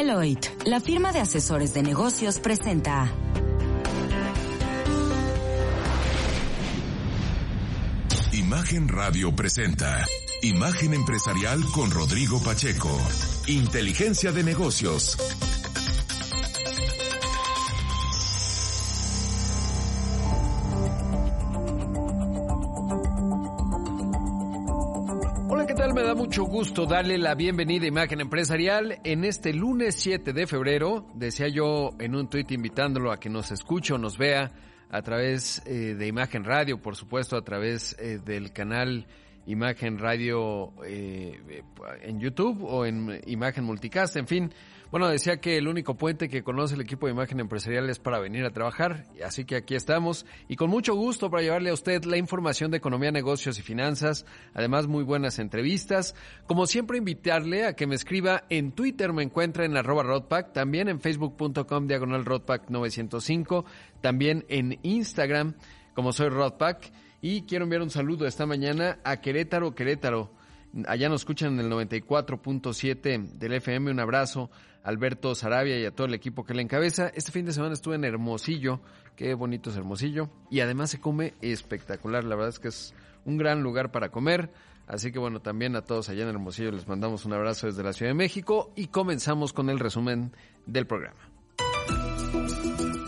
Deloitte, la firma de asesores de negocios, presenta. Imagen Radio presenta Imagen Empresarial con Rodrigo Pacheco. Inteligencia de negocios. Mucho gusto darle la bienvenida a Imagen Empresarial en este lunes 7 de febrero. Decía yo en un tuit invitándolo a que nos escuche o nos vea a través eh, de Imagen Radio, por supuesto, a través eh, del canal Imagen Radio eh, en YouTube o en Imagen Multicast, en fin. Bueno, decía que el único puente que conoce el equipo de Imagen Empresarial es para venir a trabajar, así que aquí estamos y con mucho gusto para llevarle a usted la información de economía, negocios y finanzas, además muy buenas entrevistas. Como siempre, invitarle a que me escriba en Twitter, me encuentra en arroba Rodpack, también en facebook.com diagonal Rodpack 905, también en Instagram como soy Rodpack y quiero enviar un saludo esta mañana a Querétaro, Querétaro. Allá nos escuchan en el 94.7 del FM. Un abrazo a Alberto Sarabia y a todo el equipo que le encabeza. Este fin de semana estuve en Hermosillo. Qué bonito es Hermosillo. Y además se come espectacular. La verdad es que es un gran lugar para comer. Así que bueno, también a todos allá en Hermosillo les mandamos un abrazo desde la Ciudad de México y comenzamos con el resumen del programa.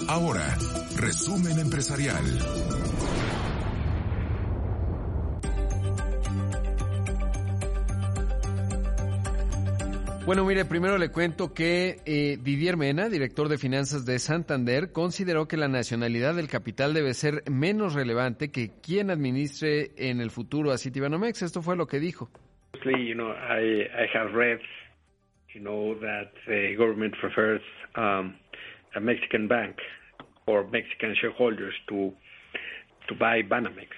Ahora, resumen empresarial. Bueno, mire, primero le cuento que eh, Didier Mena, director de finanzas de Santander, consideró que la nacionalidad del capital debe ser menos relevante que quien administre en el futuro a Citibanamex. Esto fue lo que dijo. You know, I, I have read, you know, that the government prefers um, a Mexican bank or Mexican shareholders to to buy Banamex.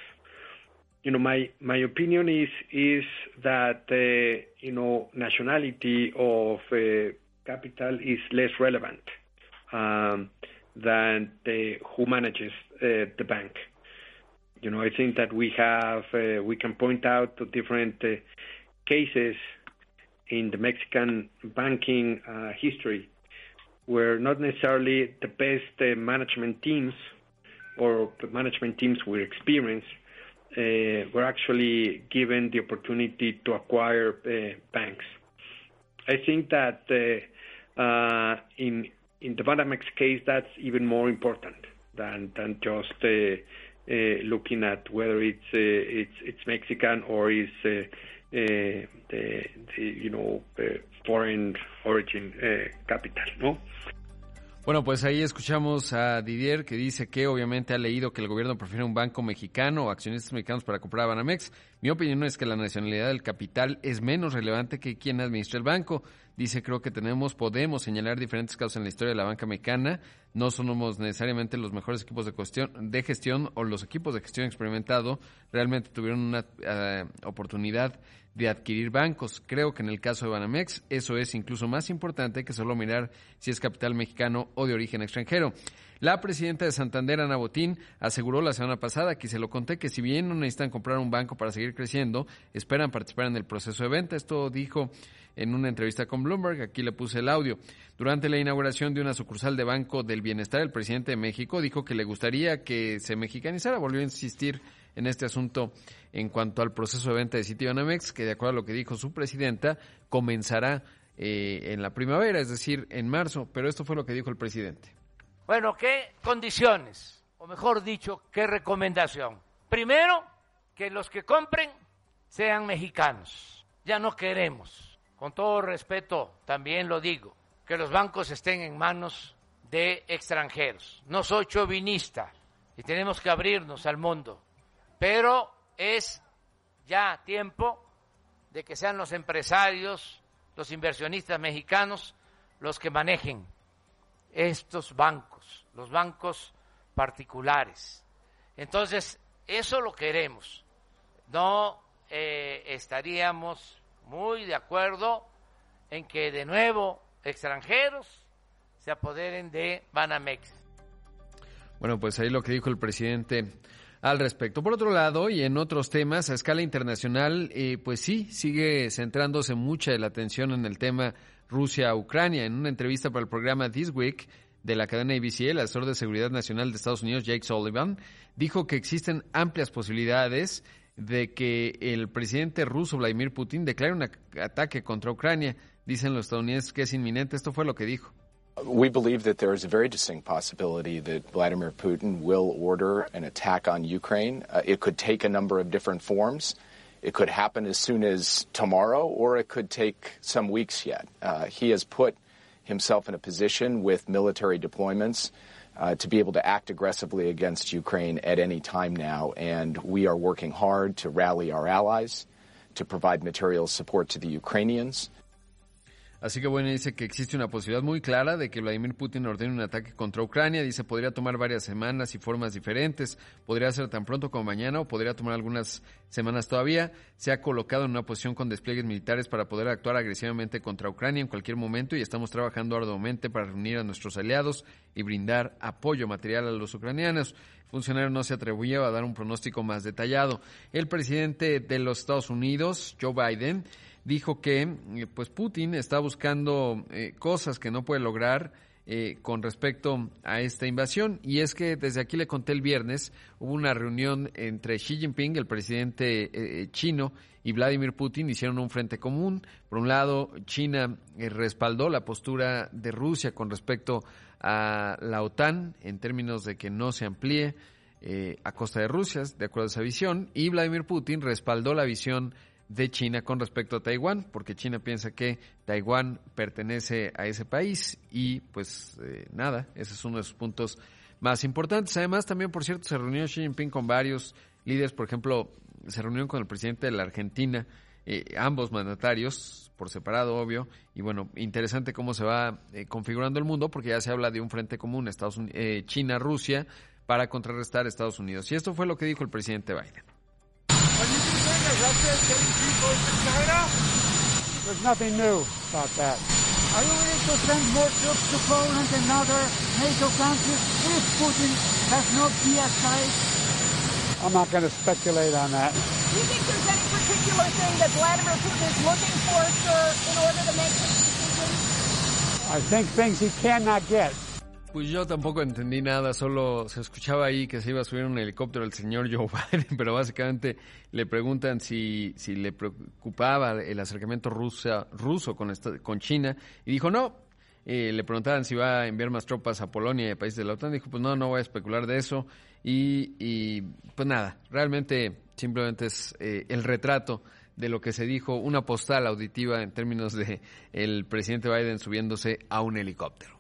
You know, my my opinion is is that uh, you know nationality of uh, capital is less relevant um, than the, who manages uh, the bank. You know, I think that we have uh, we can point out to different uh, cases in the Mexican banking uh, history where not necessarily the best management teams or the management teams we experience Uh, were actually given the opportunity to acquire uh, banks. I think that uh, uh in in the Banamex case, that's even more important than than just uh, looking at whether it's Mexican or is the you know foreign origin capital, no. Bueno, pues ahí escuchamos a Didier que dice que obviamente ha leído que el gobierno prefiere un banco mexicano o accionistas mexicanos para comprar a Banamex. Mi opinión es que la nacionalidad del capital es menos relevante que quien administra el banco. Dice, creo que tenemos, podemos señalar diferentes casos en la historia de la banca mexicana. No somos necesariamente los mejores equipos de, cuestión, de gestión o los equipos de gestión experimentado. Realmente tuvieron una uh, oportunidad de adquirir bancos. Creo que en el caso de Banamex eso es incluso más importante que solo mirar si es capital mexicano o de origen extranjero. La presidenta de Santander, Ana Botín, aseguró la semana pasada, que se lo conté, que si bien no necesitan comprar un banco para seguir creciendo, esperan participar en el proceso de venta. Esto dijo en una entrevista con Bloomberg, aquí le puse el audio. Durante la inauguración de una sucursal de Banco del Bienestar, el presidente de México dijo que le gustaría que se mexicanizara, volvió a insistir en este asunto en cuanto al proceso de venta de Citibanamex, que de acuerdo a lo que dijo su presidenta, comenzará eh, en la primavera, es decir, en marzo, pero esto fue lo que dijo el presidente. Bueno, ¿qué condiciones? O mejor dicho, ¿qué recomendación? Primero, que los que compren sean mexicanos. Ya no queremos, con todo respeto también lo digo, que los bancos estén en manos de extranjeros. No soy chauvinista y tenemos que abrirnos al mundo pero es ya tiempo de que sean los empresarios, los inversionistas mexicanos, los que manejen estos bancos, los bancos particulares. Entonces, eso lo queremos. No eh, estaríamos muy de acuerdo en que de nuevo extranjeros se apoderen de Banamex. Bueno, pues ahí lo que dijo el presidente al respecto. Por otro lado, y en otros temas, a escala internacional, eh, pues sí, sigue centrándose mucha de la atención en el tema Rusia-Ucrania. En una entrevista para el programa This Week de la cadena ABC, el asesor de seguridad nacional de Estados Unidos, Jake Sullivan, dijo que existen amplias posibilidades de que el presidente ruso Vladimir Putin declare un ataque contra Ucrania. Dicen los estadounidenses que es inminente. Esto fue lo que dijo. We believe that there is a very distinct possibility that Vladimir Putin will order an attack on Ukraine. Uh, it could take a number of different forms. It could happen as soon as tomorrow, or it could take some weeks yet. Uh, he has put himself in a position with military deployments uh, to be able to act aggressively against Ukraine at any time now, and we are working hard to rally our allies, to provide material support to the Ukrainians. Así que bueno, dice que existe una posibilidad muy clara de que Vladimir Putin ordene un ataque contra Ucrania. Dice podría tomar varias semanas y formas diferentes. Podría ser tan pronto como mañana o podría tomar algunas semanas todavía. Se ha colocado en una posición con despliegues militares para poder actuar agresivamente contra Ucrania en cualquier momento y estamos trabajando arduamente para reunir a nuestros aliados y brindar apoyo material a los ucranianos. El funcionario no se atrevió a dar un pronóstico más detallado. El presidente de los Estados Unidos, Joe Biden, dijo que eh, pues Putin está buscando eh, cosas que no puede lograr eh, con respecto a esta invasión. Y es que desde aquí le conté el viernes, hubo una reunión entre Xi Jinping, el presidente chino, y Vladimir Putin, hicieron un frente común. Por un lado, China respaldó la postura de Rusia con respecto a la OTAN en términos de que no se amplíe a costa de Rusia, de acuerdo a esa visión, y Vladimir Putin respaldó la visión de China con respecto a Taiwán, porque China piensa que Taiwán pertenece a ese país y pues eh, nada, ese es uno de sus puntos más importantes. Además, también, por cierto, se reunió Xi Jinping con varios líderes, por ejemplo, se reunió con el presidente de la Argentina, eh, ambos mandatarios, por separado, obvio, y bueno, interesante cómo se va eh, configurando el mundo, porque ya se habla de un frente común, Estados China-Rusia, para contrarrestar a Estados Unidos. Y esto fue lo que dijo el presidente Biden. Russia is getting people into China? There's nothing new about that. Are you willing to send more troops to Poland and other NATO countries if Putin has no PSI? I'm not going to speculate on that. Do you think there's any particular thing that Vladimir Putin is looking for, sir, in order to make this decision? I think things he cannot get. Pues yo tampoco entendí nada, solo se escuchaba ahí que se iba a subir un helicóptero el señor Joe Biden, pero básicamente le preguntan si, si le preocupaba el acercamiento rusa, ruso con, con China y dijo no. Eh, le preguntaban si va a enviar más tropas a Polonia y a países de la OTAN. Dijo, pues no, no voy a especular de eso. Y, y pues nada, realmente simplemente es eh, el retrato de lo que se dijo, una postal auditiva en términos de el presidente Biden subiéndose a un helicóptero.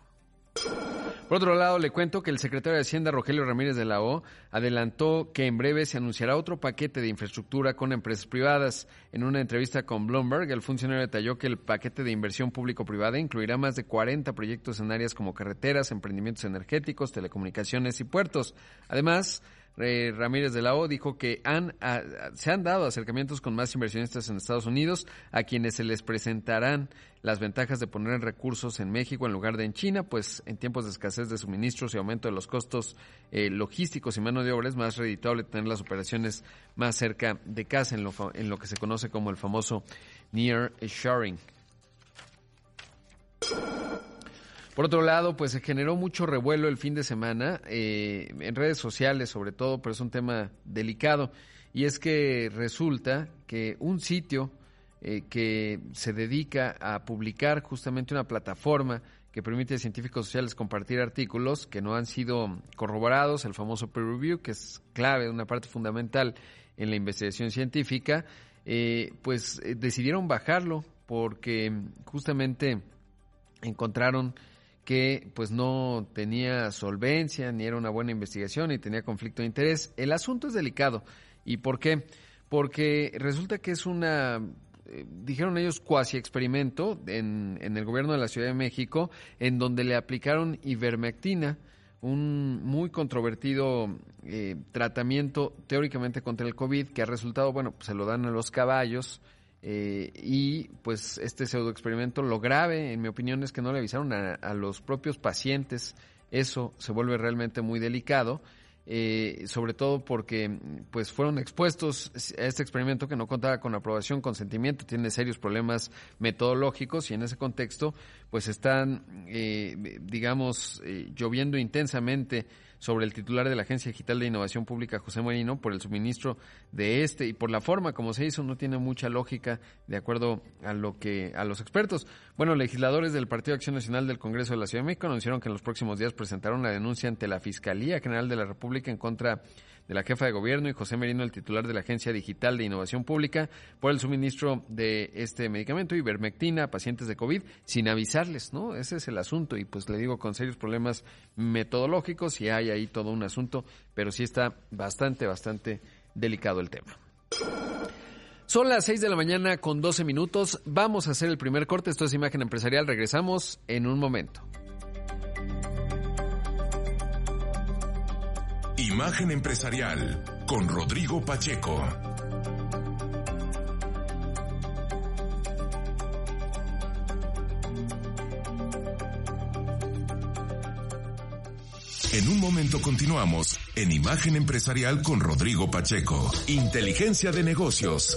Por otro lado, le cuento que el secretario de Hacienda, Rogelio Ramírez de la O, adelantó que en breve se anunciará otro paquete de infraestructura con empresas privadas. En una entrevista con Bloomberg, el funcionario detalló que el paquete de inversión público-privada incluirá más de 40 proyectos en áreas como carreteras, emprendimientos energéticos, telecomunicaciones y puertos. Además, Ramírez de la O dijo que han, se han dado acercamientos con más inversionistas en Estados Unidos a quienes se les presentarán las ventajas de poner recursos en México en lugar de en China, pues en tiempos de escasez de suministros y aumento de los costos eh, logísticos y mano de obra es más reditable tener las operaciones más cerca de casa en lo, en lo que se conoce como el famoso near shoring. Por otro lado, pues se generó mucho revuelo el fin de semana, eh, en redes sociales sobre todo, pero es un tema delicado. Y es que resulta que un sitio eh, que se dedica a publicar justamente una plataforma que permite a científicos sociales compartir artículos que no han sido corroborados, el famoso peer review, que es clave, una parte fundamental en la investigación científica, eh, pues decidieron bajarlo porque justamente encontraron que pues no tenía solvencia, ni era una buena investigación, ni tenía conflicto de interés. El asunto es delicado. ¿Y por qué? Porque resulta que es una, eh, dijeron ellos, cuasi experimento en, en el gobierno de la Ciudad de México, en donde le aplicaron ivermectina, un muy controvertido eh, tratamiento teóricamente contra el COVID, que ha resultado, bueno, pues se lo dan a los caballos, eh, y pues este pseudo experimento, lo grave, en mi opinión, es que no le avisaron a, los propios pacientes. Eso se vuelve realmente muy delicado. Eh, sobre todo porque pues fueron expuestos a este experimento que no contaba con aprobación, consentimiento, tiene serios problemas metodológicos y en ese contexto pues están, eh, digamos, eh, lloviendo intensamente sobre el titular de la Agencia Digital de Innovación Pública, José Marino, por el suministro de este y por la forma como se hizo, no tiene mucha lógica de acuerdo a lo que a los expertos. Bueno, legisladores del Partido Acción Nacional del Congreso de la Ciudad de México anunciaron que en los próximos días presentarán una denuncia ante la Fiscalía General de la República en contra de la jefa de gobierno y José Merino, el titular de la Agencia Digital de Innovación Pública, por el suministro de este medicamento, ivermectina, a pacientes de COVID, sin avisarles, ¿no? Ese es el asunto y pues le digo con serios problemas metodológicos y hay ahí todo un asunto, pero sí está bastante, bastante delicado el tema. Son las 6 de la mañana con 12 minutos. Vamos a hacer el primer corte. Esto es Imagen Empresarial. Regresamos en un momento. Imagen Empresarial con Rodrigo Pacheco. En un momento continuamos en Imagen Empresarial con Rodrigo Pacheco. Inteligencia de negocios.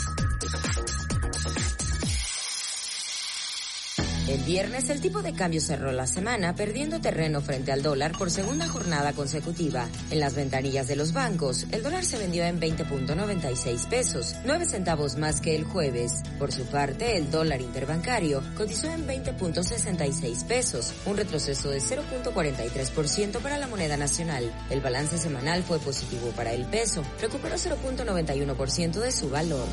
Viernes el tipo de cambio cerró la semana perdiendo terreno frente al dólar por segunda jornada consecutiva. En las ventanillas de los bancos, el dólar se vendió en 20.96 pesos, 9 centavos más que el jueves. Por su parte, el dólar interbancario cotizó en 20.66 pesos, un retroceso de 0.43% para la moneda nacional. El balance semanal fue positivo para el peso, recuperó 0.91% de su valor.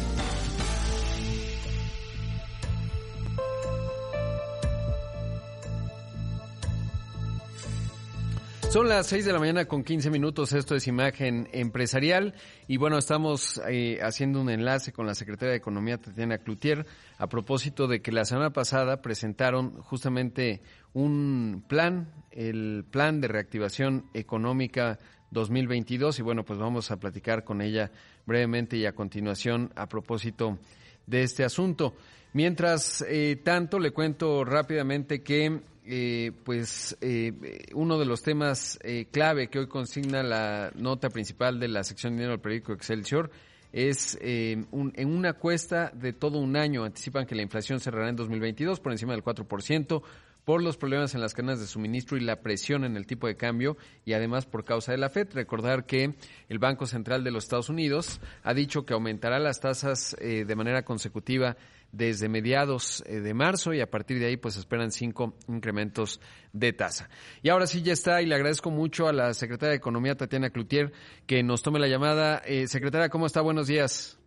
Son las 6 de la mañana con 15 minutos, esto es Imagen Empresarial y bueno, estamos eh, haciendo un enlace con la Secretaria de Economía Tatiana Cloutier a propósito de que la semana pasada presentaron justamente un plan, el plan de reactivación económica 2022 y bueno, pues vamos a platicar con ella brevemente y a continuación a propósito de este asunto. Mientras eh, tanto, le cuento rápidamente que eh, pues eh, uno de los temas eh, clave que hoy consigna la nota principal de la sección de dinero del periódico Excelsior es en una cuesta de todo un año anticipan que la inflación cerrará en 2022 por encima del 4% por los problemas en las cadenas de suministro y la presión en el tipo de cambio y además por causa de la Fed. Recordar que el Banco Central de los Estados Unidos ha dicho que aumentará las tasas de manera consecutiva desde mediados eh, de marzo y a partir de ahí pues esperan cinco incrementos de tasa. Y ahora sí ya está y le agradezco mucho a la secretaria de Economía Tatiana Cloutier que nos tome la llamada. Eh, secretaria, ¿cómo está? Buenos días.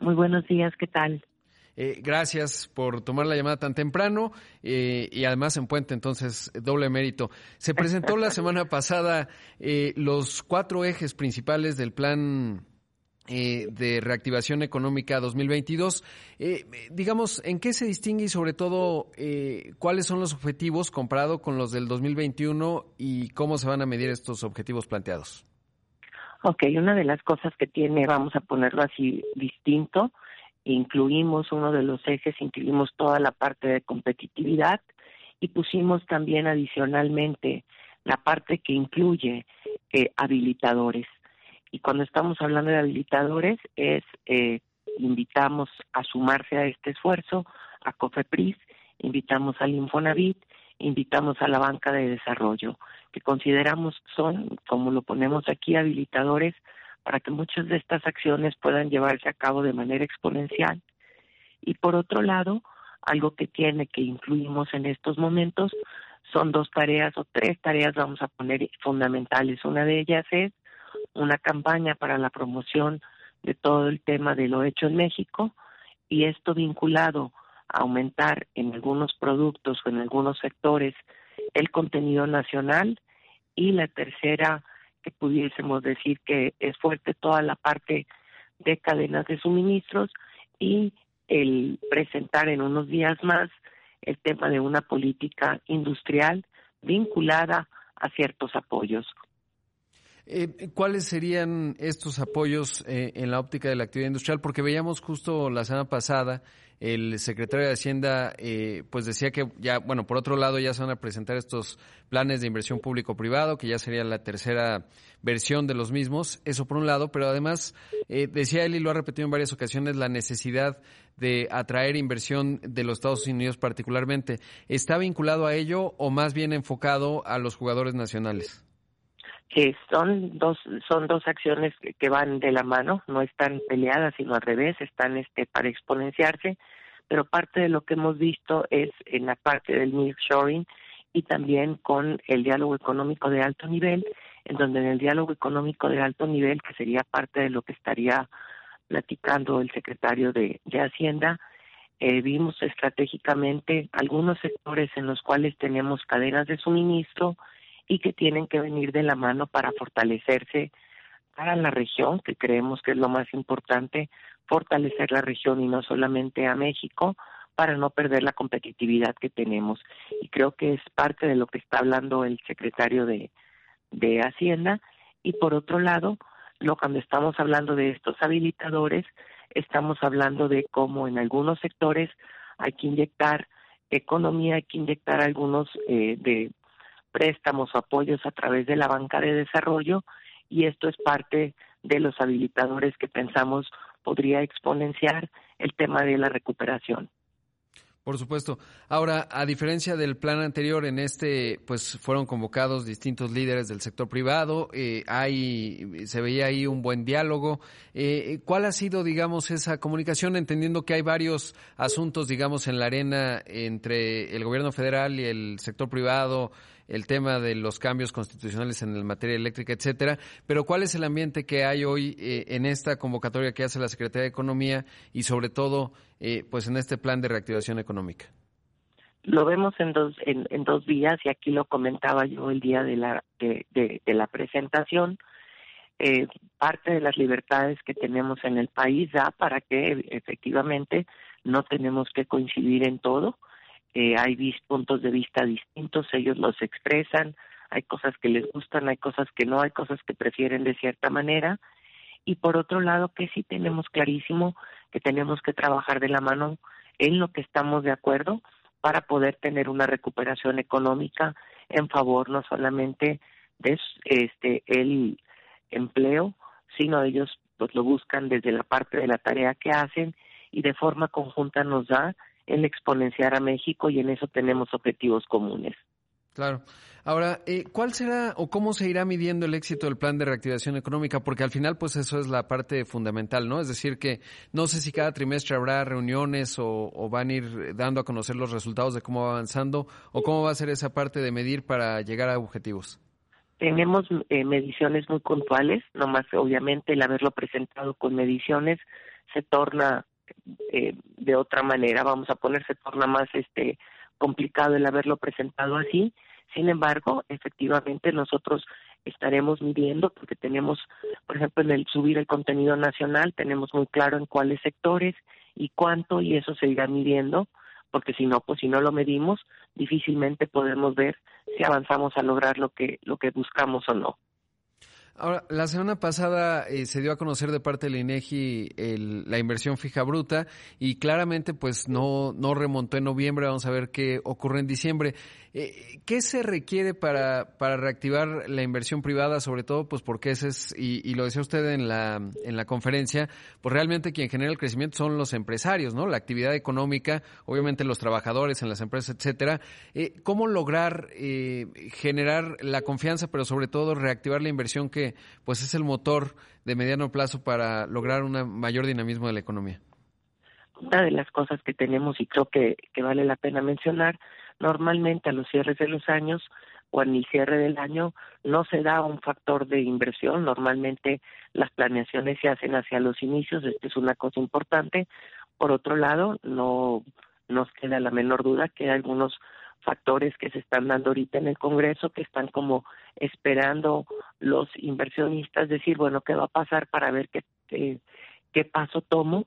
Muy buenos días, ¿qué tal? Eh, gracias por tomar la llamada tan temprano eh, y además en puente, entonces doble mérito. Se presentó la semana pasada eh, los cuatro ejes principales del plan eh, de reactivación económica 2022. Eh, digamos, ¿en qué se distingue y sobre todo eh, cuáles son los objetivos comparado con los del 2021 y cómo se van a medir estos objetivos planteados? Ok, una de las cosas que tiene, vamos a ponerlo así distinto, incluimos uno de los ejes, incluimos toda la parte de competitividad y pusimos también adicionalmente la parte que incluye habilitadores. Y cuando estamos hablando de habilitadores es eh, invitamos a sumarse a este esfuerzo a COFEPRIS, invitamos al Infonavit, invitamos a la banca de desarrollo, que consideramos son, como lo ponemos aquí, habilitadores para que muchas de estas acciones puedan llevarse a cabo de manera exponencial. Y por otro lado, algo que tiene que incluimos en estos momentos son dos tareas o tres tareas, vamos a poner fundamentales. Una de ellas es una campaña para la promoción de todo el tema de lo hecho en México y esto vinculado a aumentar en algunos productos o en algunos sectores el contenido nacional y la tercera que pudiésemos decir que es fuerte toda la parte de cadenas de suministros y el presentar en unos días más el tema de una política industrial vinculada a ciertos apoyos Eh, ¿Cuáles serían estos apoyos eh, en la óptica de la actividad industrial? Porque veíamos justo la semana pasada el secretario de Hacienda eh, pues decía que ya, bueno, por otro lado ya se van a presentar estos planes de inversión público-privado, que ya sería la tercera versión de los mismos, eso por un lado, pero además eh, decía él y lo ha repetido en varias ocasiones, la necesidad de atraer inversión de los Estados Unidos particularmente. ¿Está vinculado a ello o más bien enfocado a los jugadores nacionales? Que son dos son dos acciones que van de la mano, no están peleadas, sino al revés, están este para exponenciarse, pero parte de lo que hemos visto es en la parte del nearshoring y también con el diálogo económico de alto nivel, en donde en el diálogo económico de alto nivel, que sería parte de lo que estaría platicando el secretario de, de Hacienda, eh, vimos estratégicamente algunos sectores en los cuales tenemos cadenas de suministro, y que tienen que venir de la mano para fortalecerse para la región, que creemos que es lo más importante, fortalecer la región y no solamente a México para no perder la competitividad que tenemos. Y creo que es parte de lo que está hablando el secretario de, de Hacienda. Y por otro lado, lo cuando estamos hablando de estos habilitadores, estamos hablando de cómo en algunos sectores hay que inyectar economía, hay que inyectar algunos eh, de préstamos o apoyos a través de la banca de desarrollo y esto es parte de los habilitadores que pensamos podría exponenciar el tema de la recuperación. Por supuesto. Ahora, a diferencia del plan anterior, en este, pues fueron convocados distintos líderes del sector privado. Eh, hay, se veía ahí un buen diálogo. Eh, ¿Cuál ha sido, digamos, esa comunicación, entendiendo que hay varios asuntos, digamos, en la arena entre el gobierno federal y el sector privado? El tema de los cambios constitucionales en el materia eléctrica, etcétera. Pero ¿cuál es el ambiente que hay hoy eh, en esta convocatoria que hace la Secretaría de Economía y sobre todo, eh, pues en este plan de reactivación económica? Lo vemos en dos en, dos días y aquí lo comentaba yo el día de la de, de, la presentación. Eh, parte de las libertades que tenemos en el país da para que efectivamente no tenemos que coincidir en todo eh, hay puntos de vista distintos, ellos los expresan, hay cosas que les gustan, hay cosas que no, hay cosas que prefieren de cierta manera. Y por otro lado, que sí tenemos clarísimo que tenemos que trabajar de la mano en lo que estamos de acuerdo para poder tener una recuperación económica en favor no solamente de este el empleo, sino ellos pues lo buscan desde la parte de la tarea que hacen y de forma conjunta nos da el exponenciar a México y en eso tenemos objetivos comunes. Claro. Ahora, eh, ¿cuál será o cómo se irá midiendo el éxito del plan de reactivación económica? Porque al final, pues eso es la parte fundamental, ¿no? Es decir, que no sé si cada trimestre habrá reuniones o, van a ir dando a conocer los resultados de cómo va avanzando o cómo va a ser esa parte de medir para llegar a objetivos. Tenemos eh, mediciones muy puntuales, nomás obviamente el haberlo presentado con mediciones se torna eh, de otra manera, vamos a ponerse torna más este complicado el haberlo presentado así. Sin embargo, efectivamente nosotros estaremos midiendo porque tenemos, por ejemplo, en el subir el contenido nacional, tenemos muy claro en cuáles sectores y cuánto y eso se irá midiendo, porque si no, pues si no lo medimos, difícilmente podemos ver si avanzamos a lograr lo que lo que buscamos o no. Ahora, la semana pasada eh, se dio a conocer de parte del INEGI la inversión fija bruta y claramente pues no, no remontó en noviembre, vamos a ver qué ocurre en diciembre. Eh, ¿Qué se requiere para, para reactivar la inversión privada, sobre todo pues porque ese es, y, lo decía usted en la, en la conferencia, pues realmente quien genera el crecimiento son los empresarios, ¿no? La actividad económica, obviamente los trabajadores en las empresas, etcétera. Eh, ¿Cómo lograr generar la confianza, pero sobre todo reactivar la inversión que pues es el motor de mediano plazo para lograr un mayor dinamismo de la economía? Una de las cosas que tenemos y creo que, que vale la pena mencionar, normalmente a los cierres de los años o en el cierre del año no se da un factor de inversión, normalmente las planeaciones se hacen hacia los inicios, esto es una cosa importante. Por otro lado, no nos queda la menor duda que hay algunos factores que se están dando ahorita en el Congreso que están como esperando los inversionistas decir, bueno, ¿qué va a pasar para ver qué, qué, paso tomo?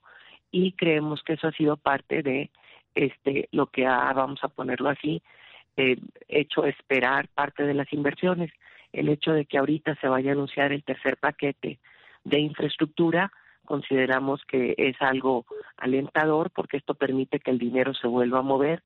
Y creemos que eso ha sido parte de este lo que ha, vamos a ponerlo así, hecho esperar parte de las inversiones. el hecho de que ahorita se vaya a anunciar el tercer paquete de infraestructura, consideramos que es algo alentador porque esto permite que el dinero se vuelva a mover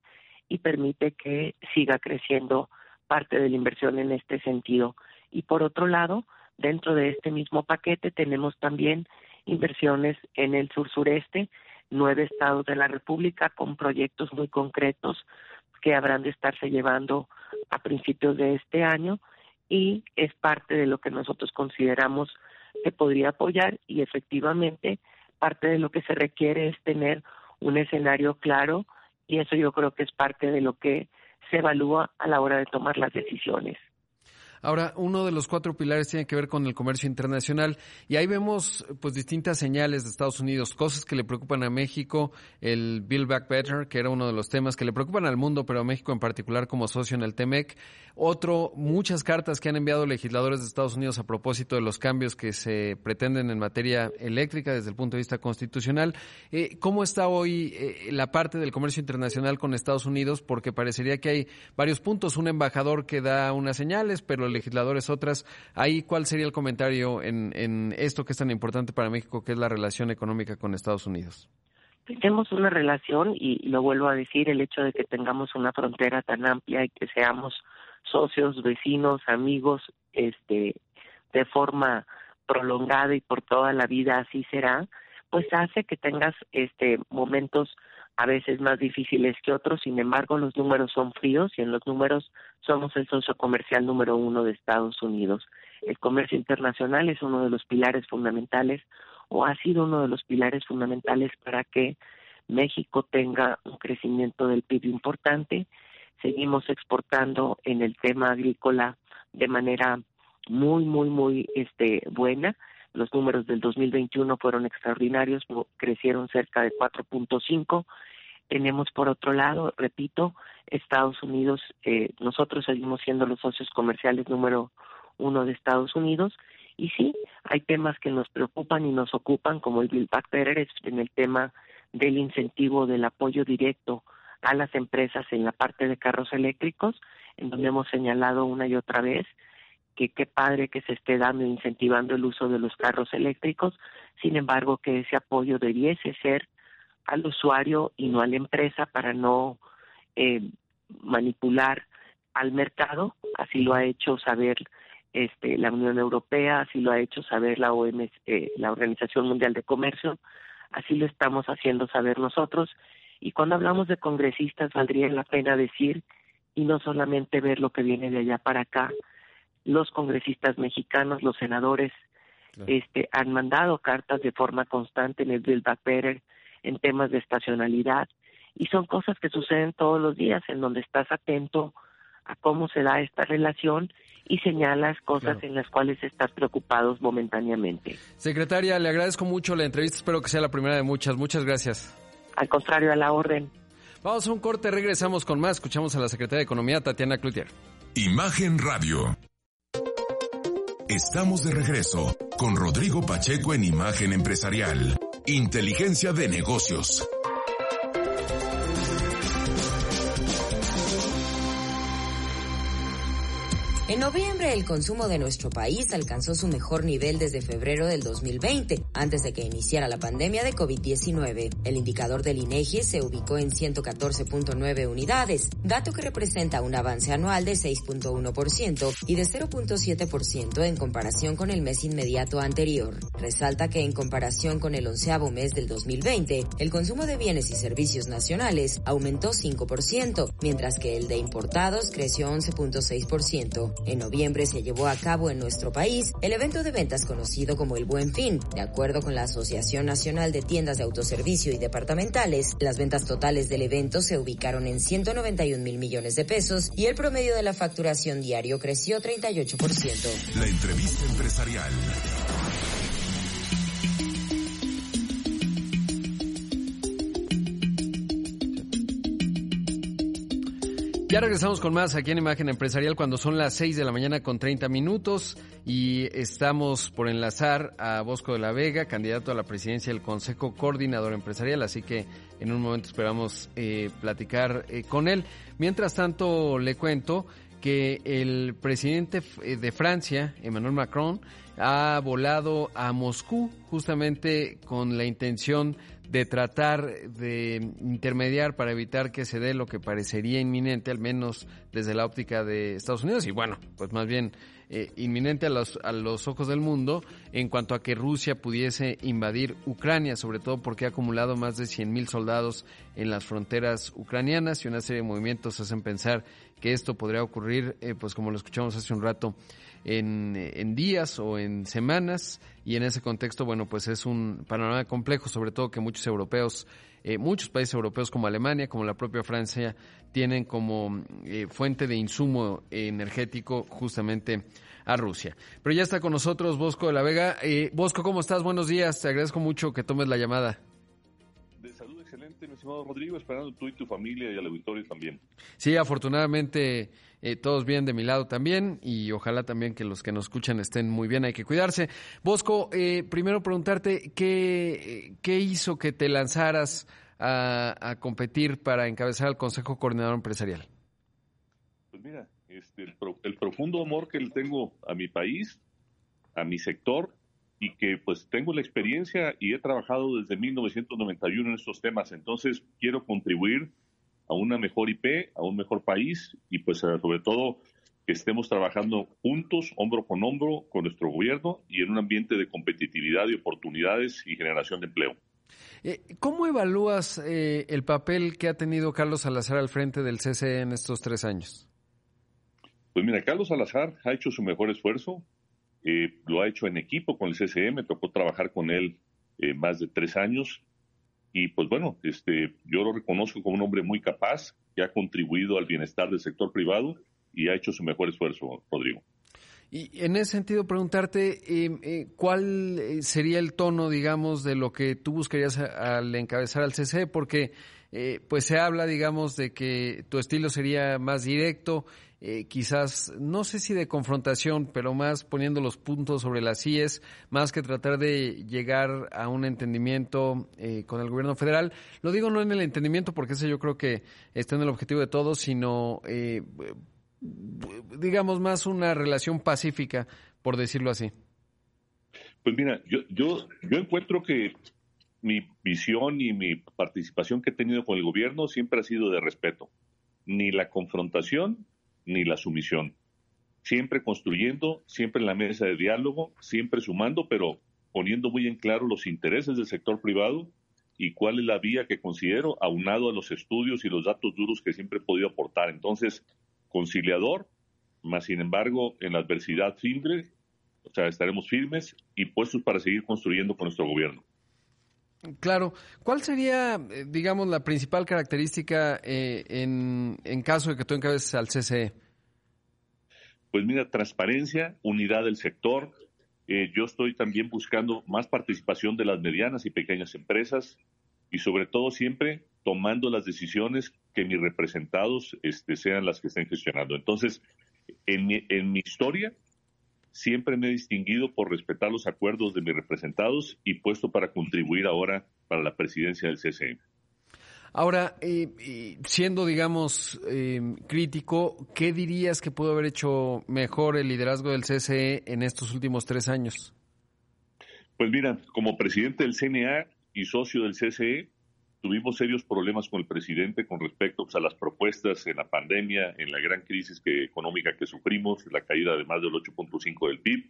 y permite que siga creciendo parte de la inversión en este sentido. Y por otro lado, dentro de este mismo paquete tenemos también inversiones en el sur sureste, nueve estados de la República con proyectos muy concretos que habrán de estarse llevando a principios de este año y es parte de lo que nosotros consideramos que podría apoyar y efectivamente parte de lo que se requiere es tener un escenario claro y eso yo creo que es parte de lo que se evalúa a la hora de tomar las decisiones. Ahora, uno de los cuatro pilares tiene que ver con el comercio internacional y ahí vemos pues distintas señales de Estados Unidos, cosas que le preocupan a México, el Build Back Better, que era uno de los temas que le preocupan al mundo, pero a México en particular como socio en el TEMEC. Otro, muchas cartas que han enviado legisladores de Estados Unidos a propósito de los cambios que se pretenden en materia eléctrica desde el punto de vista constitucional. Eh, ¿Cómo está hoy eh, la parte del comercio internacional con Estados Unidos? Porque parecería que hay varios puntos, un embajador que da unas señales, pero legisladores otras. Ahí, ¿cuál sería el comentario en, en esto que es tan importante para México, que es la relación económica con Estados Unidos? Tenemos una relación, y lo vuelvo a decir, el hecho de que tengamos una frontera tan amplia y que seamos socios, vecinos, amigos, este, de forma prolongada y por toda la vida así será, pues hace que tengas este momentos a veces más difíciles que otros, sin embargo los números son fríos y en los números somos el socio comercial número uno de Estados Unidos. El comercio internacional es uno de los pilares fundamentales o ha sido uno de los pilares fundamentales para que México tenga un crecimiento del PIB importante. Seguimos exportando en el tema agrícola de manera muy, muy, muy este, buena. Los números del 2021 fueron extraordinarios, crecieron cerca de 4.5. Tenemos por otro lado, repito, Estados Unidos, eh, nosotros seguimos siendo los socios comerciales número uno de Estados Unidos y sí, hay temas que nos preocupan y nos ocupan, como el Bill Back en el tema del incentivo del apoyo directo a las empresas en la parte de carros eléctricos, en donde hemos señalado una y otra vez que qué padre que se esté dando e incentivando el uso de los carros eléctricos, sin embargo que ese apoyo debiese ser al usuario y no a la empresa para no eh, manipular al mercado, así lo ha hecho saber este, la Unión Europea, así lo ha hecho saber la OMS, eh, la Organización Mundial de Comercio, así lo estamos haciendo saber nosotros. Y cuando hablamos de congresistas, valdría la pena decir, y no solamente ver lo que viene de allá para acá, los congresistas mexicanos, los senadores, este, han mandado cartas de forma constante en el Bill Back Better en temas de estacionalidad y son cosas que suceden todos los días en donde estás atento a cómo se da esta relación y señalas cosas en las cuales estás preocupados momentáneamente. Secretaria, le agradezco mucho la entrevista, espero que sea la primera de muchas. Muchas gracias. Al contrario, a la orden. Vamos a un corte, regresamos con más. Escuchamos a la Secretaria de Economía, Tatiana Cloutier. Imagen Radio. Estamos de regreso con Rodrigo Pacheco en Imagen Empresarial. Inteligencia de negocios. En noviembre, el consumo de nuestro país alcanzó su mejor nivel desde febrero del 2020, antes de que iniciara la pandemia de COVID-19. El indicador del INEGI se ubicó en 114.9 unidades, dato que representa un avance anual de 6.1% y de 0.7% en comparación con el mes inmediato anterior. Resalta que en comparación con el onceavo mes del 2020, el consumo de bienes y servicios nacionales aumentó 5%, mientras que el de importados creció 11.6%. En noviembre se llevó a cabo en nuestro país el evento de ventas conocido como el Buen Fin. De acuerdo con la Asociación Nacional de Tiendas de Autoservicio y Departamentales, las ventas totales del evento se ubicaron en 191 mil millones de pesos y el promedio de la facturación diario creció 38%. La entrevista empresarial. Ya regresamos con más aquí en Imagen Empresarial cuando son las 6 de la mañana con 30 minutos y estamos por enlazar a Bosco de la Vega, candidato a la presidencia del Consejo Coordinador Empresarial, así que en un momento esperamos eh, platicar eh, con él. Mientras tanto, le cuento que el presidente eh, de Francia, Emmanuel Macron, ha volado a Moscú justamente con la intención de tratar de intermediar para evitar que se dé lo que parecería inminente, al menos desde la óptica de Estados Unidos, y bueno, pues más bien eh, inminente a los, a los ojos del mundo en cuanto a que Rusia pudiese invadir Ucrania, sobre todo porque ha acumulado más de 100.000 soldados en las fronteras ucranianas y una serie de movimientos hacen pensar que esto podría ocurrir, eh, pues como lo escuchamos hace un rato, en, días o en semanas y en ese contexto, bueno, pues es un panorama complejo, sobre todo que muchos europeos, eh, muchos países europeos como Alemania, como la propia Francia, tienen como eh, fuente de insumo energético justamente a Rusia. Pero ya está con nosotros Bosco de la Vega. Eh, Bosco, ¿cómo estás? Buenos días, te agradezco mucho que tomes la llamada. De salud excelente, mi estimado Rodrigo, esperando tú y tu familia y al auditorio también. Sí, afortunadamente eh, todos bien de mi lado también y ojalá también que los que nos escuchan estén muy bien, hay que cuidarse. Bosco, eh, primero preguntarte qué, qué hizo que te lanzaras a, competir para encabezar el Consejo Coordinador Empresarial. Pues mira, este, el, el profundo amor que le tengo a mi país, a mi sector y que pues tengo la experiencia y he trabajado desde 1991 en estos temas, entonces quiero contribuir a una mejor IP, a un mejor país y pues eh, sobre todo que estemos trabajando juntos, hombro con hombro, con nuestro gobierno y en un ambiente de competitividad y oportunidades y generación de empleo. Eh, ¿Cómo evalúas eh, el papel que ha tenido Carlos Salazar al frente del CCE en estos tres años? Pues mira, Carlos Salazar ha hecho su mejor esfuerzo, lo ha hecho en equipo con el CCE, me tocó trabajar con él más de tres años y pues bueno, este, yo lo reconozco como un hombre muy capaz que ha contribuido al bienestar del sector privado y ha hecho su mejor esfuerzo, Rodrigo. Y en ese sentido, preguntarte, eh, eh, ¿cuál eh, sería el tono, digamos, de lo que tú buscarías al encabezar al CC? Porque pues se habla, digamos, de que tu estilo sería más directo eh, quizás, no sé si de confrontación, pero más poniendo los puntos sobre las IES, más que tratar de llegar a un entendimiento eh, con el gobierno federal. Lo digo no en el entendimiento, porque ese yo creo que está en el objetivo de todos, sino, eh, digamos, más una relación pacífica, por decirlo así. Pues mira, yo, yo, yo encuentro que mi visión y mi participación que he tenido con el gobierno siempre ha sido de respeto. Ni la confrontación, ni la sumisión. Siempre construyendo, siempre en la mesa de diálogo, siempre sumando, pero poniendo muy en claro los intereses del sector privado y cuál es la vía que considero, aunado a los estudios y los datos duros que siempre he podido aportar. Entonces, conciliador, más sin embargo, en la adversidad firme, o sea, estaremos firmes y puestos para seguir construyendo con nuestro gobierno. Claro. ¿Cuál sería, eh, digamos, la principal característica eh, en, en, caso de que tú encabeces al CCE? Pues mira, transparencia, unidad del sector. Eh, yo estoy también buscando más participación de las medianas y pequeñas empresas y sobre todo siempre tomando las decisiones que mis representados este, sean las que estén gestionando. Entonces, en en mi historia Siempre me he distinguido por respetar los acuerdos de mis representados y puesto para contribuir ahora para la presidencia del CCE. Ahora, eh, siendo, digamos, eh, crítico, ¿qué dirías que pudo haber hecho mejor el liderazgo del CCE en estos últimos tres años? Pues mira, como presidente del CNA y socio del CCE, tuvimos serios problemas con el presidente con respecto pues, a las propuestas en la pandemia, en la gran crisis que, económica que sufrimos, la caída de más del 8.5 del PIB.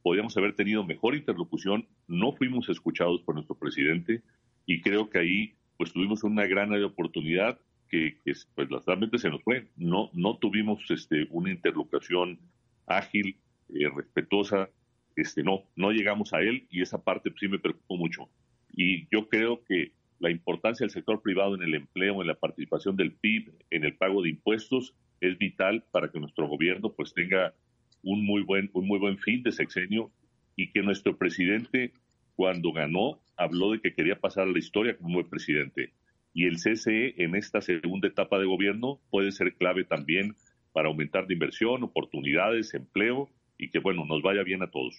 Podíamos haber tenido mejor interlocución, no fuimos escuchados por nuestro presidente y creo que ahí pues tuvimos una gran oportunidad que, pues realmente se nos fue. No, no tuvimos este, una interlocución ágil, eh, respetuosa, este, no, no llegamos a él y esa parte sí me preocupó mucho. Y yo creo que la importancia del sector privado en el empleo, en la participación del PIB, en el pago de impuestos, es vital para que nuestro gobierno pues tenga un muy buen, un muy buen fin de sexenio y que nuestro presidente, cuando ganó, habló de que quería pasar a la historia como presidente. Y el CCE en esta segunda etapa de gobierno puede ser clave también para aumentar de inversión, oportunidades, empleo y que, bueno, nos vaya bien a todos.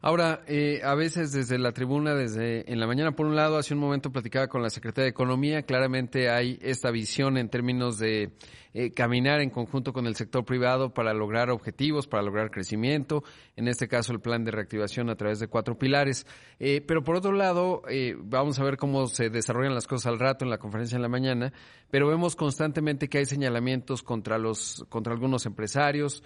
Ahora, eh, a veces desde la tribuna, desde en la mañana, por un lado, hace un momento platicaba con la Secretaria de Economía, claramente hay esta visión en términos de eh, caminar en conjunto con el sector privado para lograr objetivos, para lograr crecimiento, en este caso el plan de reactivación a través de cuatro pilares. Eh, pero por otro lado, eh, vamos a ver cómo se desarrollan las cosas al rato en la conferencia en la mañana, pero vemos constantemente que hay señalamientos contra los, contra algunos empresarios,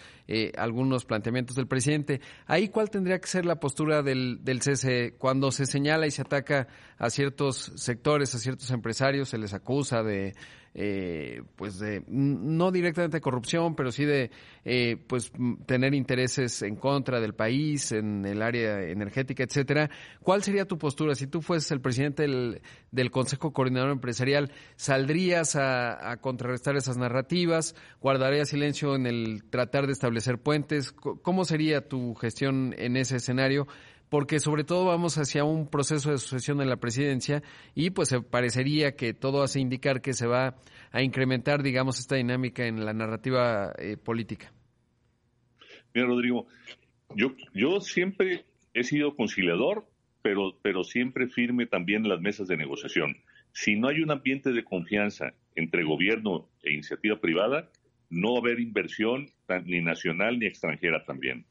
algunos planteamientos del presidente. Ahí, ¿cuál tendría que ser la postura del, del CCE cuando se señala y se ataca a ciertos sectores, a ciertos empresarios, se les acusa de eh, pues de no directamente corrupción, pero sí de eh, pues tener intereses en contra del país, en el área energética, etcétera. ¿Cuál sería tu postura si tú fueses el presidente del, del Consejo Coordinador Empresarial? ¿Saldrías a, a, contrarrestar esas narrativas? ¿Guardarías silencio en el tratar de establecer puentes? ¿Cómo sería tu gestión en ese escenario? Porque sobre todo vamos hacia un proceso de sucesión en la presidencia y pues parecería que todo hace indicar que se va a incrementar, digamos, esta dinámica en la narrativa eh, política. Mira, Rodrigo, yo, yo siempre he sido conciliador, pero, pero siempre firme también en las mesas de negociación. Si no hay un ambiente de confianza entre gobierno e iniciativa privada, no va a haber inversión ni nacional ni extranjera también.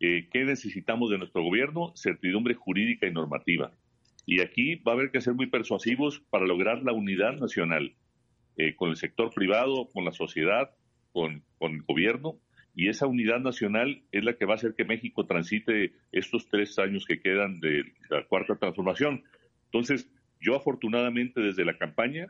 Eh, ¿Qué necesitamos de nuestro gobierno? Certidumbre jurídica y normativa. Y aquí va a haber que ser muy persuasivos para lograr la unidad nacional eh, con el sector privado, con la sociedad, con, con el gobierno. Y esa unidad nacional es la que va a hacer que México transite estos tres años que quedan de la cuarta transformación. Entonces, yo afortunadamente desde la campaña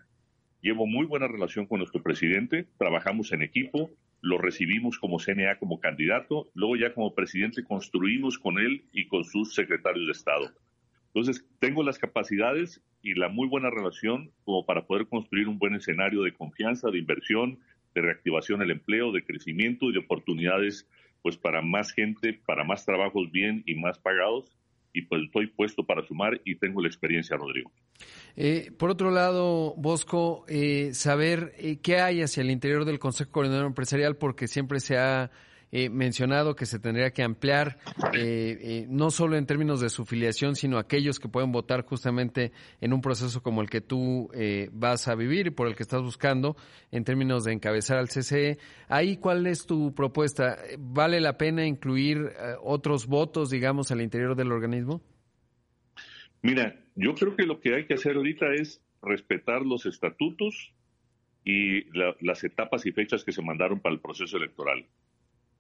llevo muy buena relación con nuestro presidente, trabajamos en equipo, lo recibimos como CNA como candidato, luego ya como presidente construimos con él y con sus secretarios de Estado. Entonces, tengo las capacidades y la muy buena relación como para poder construir un buen escenario de confianza, de inversión, de reactivación del empleo, de crecimiento y de oportunidades pues para más gente, para más trabajos bien y más pagados y pues estoy puesto para sumar y tengo la experiencia, Rodrigo. Eh, por otro lado, Bosco, eh, saber eh, qué hay hacia el interior del Consejo Coordinador Empresarial, porque siempre se ha eh, mencionado que se tendría que ampliar, eh, eh, no solo en términos de su filiación, sino aquellos que pueden votar justamente en un proceso como el que tú vas a vivir y por el que estás buscando, en términos de encabezar al CCE. Ahí, ¿cuál es tu propuesta? ¿Vale la pena incluir otros votos, digamos, al interior del organismo? Mira, yo creo que lo que hay que hacer ahorita es respetar los estatutos y las etapas y fechas que se mandaron para el proceso electoral.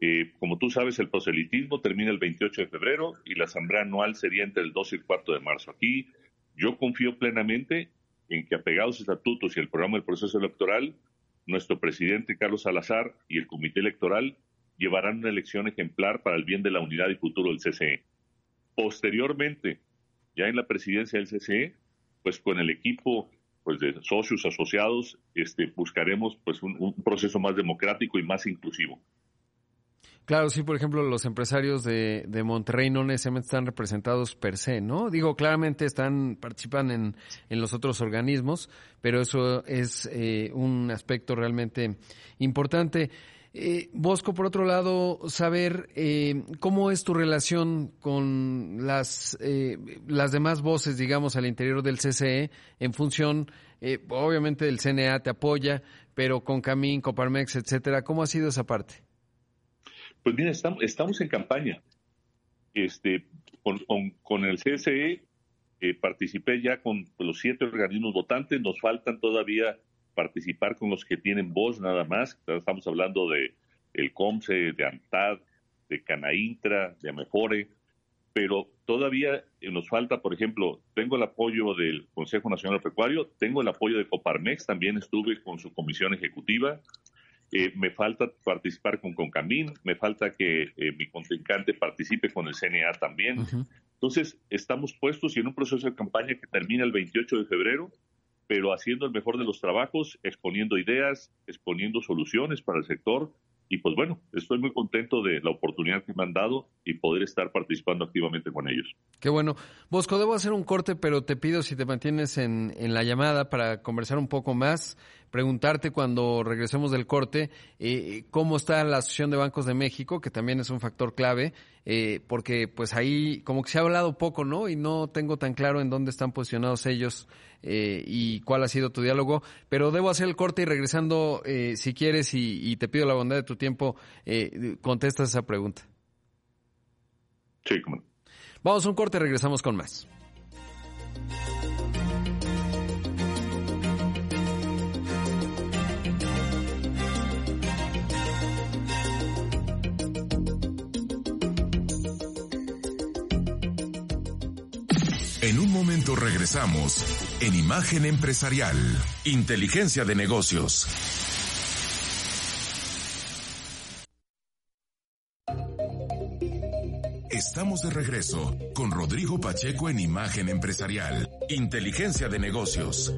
Eh, como tú sabes, el proselitismo termina el 28 de febrero y la asamblea anual sería entre el 2 y el 4 de marzo. Aquí yo confío plenamente en que apegados a estatutos y el programa del proceso electoral, nuestro presidente Carlos Salazar y el comité electoral llevarán una elección ejemplar para el bien de la unidad y futuro del CCE. Posteriormente, ya en la presidencia del CCE, pues con el equipo pues de socios asociados, este, buscaremos pues un proceso más democrático y más inclusivo. Claro, sí, por ejemplo, los empresarios de, de, Monterrey no necesariamente están representados per se, ¿no? Digo, claramente están, participan en, en los otros organismos, pero eso es eh, un aspecto realmente importante. Eh, Bosco, por otro lado, saber eh, cómo es tu relación con las, eh, las demás voces, digamos, al interior del CCE, en función, eh, obviamente, del CNA te apoya, pero con Camín, Coparmex, etcétera. ¿Cómo ha sido esa parte? Pues mira, estamos, estamos en campaña. Este, con, el CSE eh, participé ya con los siete organismos votantes, nos faltan todavía participar con los que tienen voz nada más. Estamos hablando de el COMSE, de ANTAD, de Canaintra, de Amefore, pero todavía nos falta, por ejemplo, tengo el apoyo del Consejo Nacional Pecuario, tengo el apoyo de Coparmex, también estuve con su comisión ejecutiva, eh, me falta participar con Concamín, me falta que eh, mi contrincante participe con el CNA también. Entonces, estamos puestos y en un proceso de campaña que termina el 28 de febrero, pero haciendo el mejor de los trabajos, exponiendo ideas, exponiendo soluciones para el sector, y pues bueno, estoy muy contento de la oportunidad que me han dado y poder estar participando activamente con ellos. Qué bueno. Bosco, debo hacer un corte, pero te pido si te mantienes en, en la llamada para conversar un poco más, preguntarte cuando regresemos del corte eh, cómo está la Asociación de Bancos de México, que también es un factor clave, eh, porque pues ahí como que se ha hablado poco, ¿no? Y no tengo tan claro en dónde están posicionados ellos eh, y cuál ha sido tu diálogo, pero debo hacer el corte y regresando, si quieres, y, te pido la bondad de tu tiempo, contestas esa pregunta. Sí, cómo Vamos a un corte y regresamos con más. Momento regresamos en Imagen Empresarial, Inteligencia de Negocios. Estamos de regreso con Rodrigo Pacheco en Imagen Empresarial, Inteligencia de Negocios.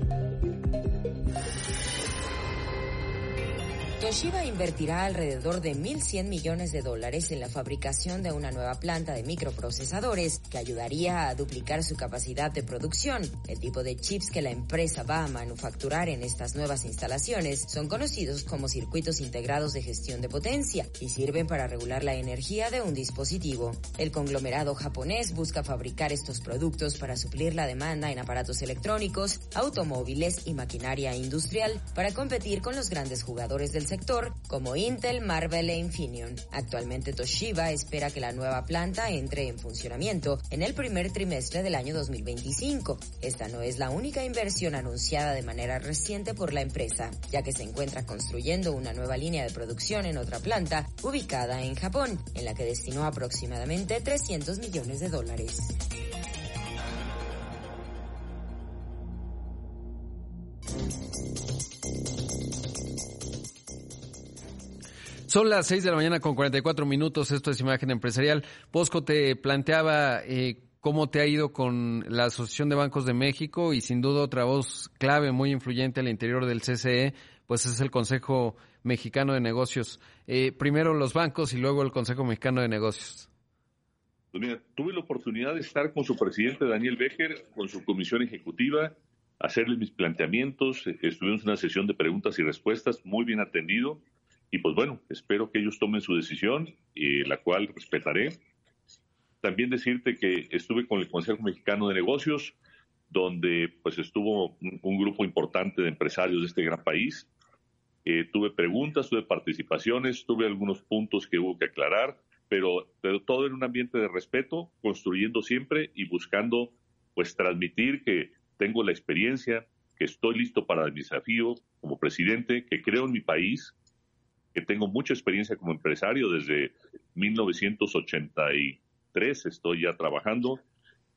Toshiba invertirá alrededor de 1.100 millones de dólares en la fabricación de una nueva planta de microprocesadores que ayudaría a duplicar su capacidad de producción. El tipo de chips que la empresa va a manufacturar en estas nuevas instalaciones son conocidos como circuitos integrados de gestión de potencia y sirven para regular la energía de un dispositivo. El conglomerado japonés busca fabricar estos productos para suplir la demanda en aparatos electrónicos, automóviles y maquinaria industrial para competir con los grandes jugadores del sector como Intel, Marvel e Infineon. Actualmente Toshiba espera que la nueva planta entre en funcionamiento en el primer trimestre del año 2025. Esta no es la única inversión anunciada de manera reciente por la empresa, ya que se encuentra construyendo una nueva línea de producción en otra planta ubicada en Japón, en la que destinó aproximadamente 300 millones de dólares. Son las 6 de la mañana con 44 minutos. Esto es Imagen Empresarial. Bosco te planteaba eh, cómo te ha ido con la Asociación de Bancos de México y sin duda otra voz clave muy influyente al interior del CCE, pues es el Consejo Mexicano de Negocios. Eh, primero los bancos y luego el Consejo Mexicano de Negocios. Pues mira, tuve la oportunidad de estar con su presidente Daniel Becker, con su comisión ejecutiva, hacerle mis planteamientos. Estuvimos en una sesión de preguntas y respuestas muy bien atendido y pues bueno, espero que ellos tomen su decisión, y la cual respetaré. También decirte que estuve con el Consejo Mexicano de Negocios, donde pues estuvo un, grupo importante de empresarios de este gran país. Eh, tuve preguntas, tuve participaciones, tuve algunos puntos que hubo que aclarar, pero, pero todo en un ambiente de respeto, construyendo siempre y buscando pues transmitir que tengo la experiencia, que estoy listo para el desafío como presidente, que creo en mi país, que tengo mucha experiencia como empresario desde 1983 estoy ya trabajando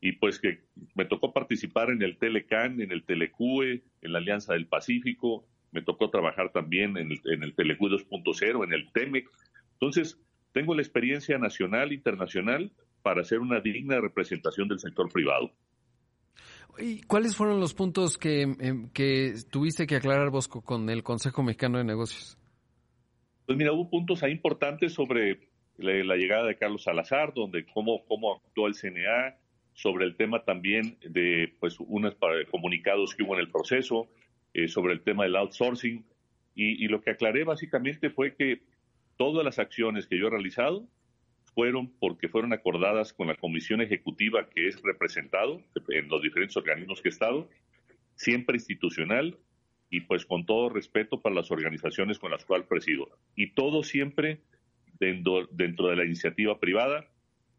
y pues que me tocó participar en el Telecan, en el Telecue, en la Alianza del Pacífico, me tocó trabajar también en el, en el Telecue 2.0, en el TEMEC. Entonces, tengo la experiencia nacional, internacional, para hacer una digna representación del sector privado. ¿Y cuáles fueron los puntos que, em, que tuviste que aclarar, Bosco, con el Consejo Mexicano de Negocios? Pues mira, hubo puntos ahí importantes sobre la, llegada de Carlos Salazar, donde cómo, cómo actuó el CNA, sobre el tema también de pues unos comunicados que hubo en el proceso, eh, sobre el tema del outsourcing. Y, lo que aclaré básicamente fue que todas las acciones que yo he realizado fueron porque fueron acordadas con la comisión ejecutiva que es representado en los diferentes organismos que he estado, siempre institucional, y pues con todo respeto para las organizaciones con las cuales presido. Y todo siempre dentro, dentro de la iniciativa privada.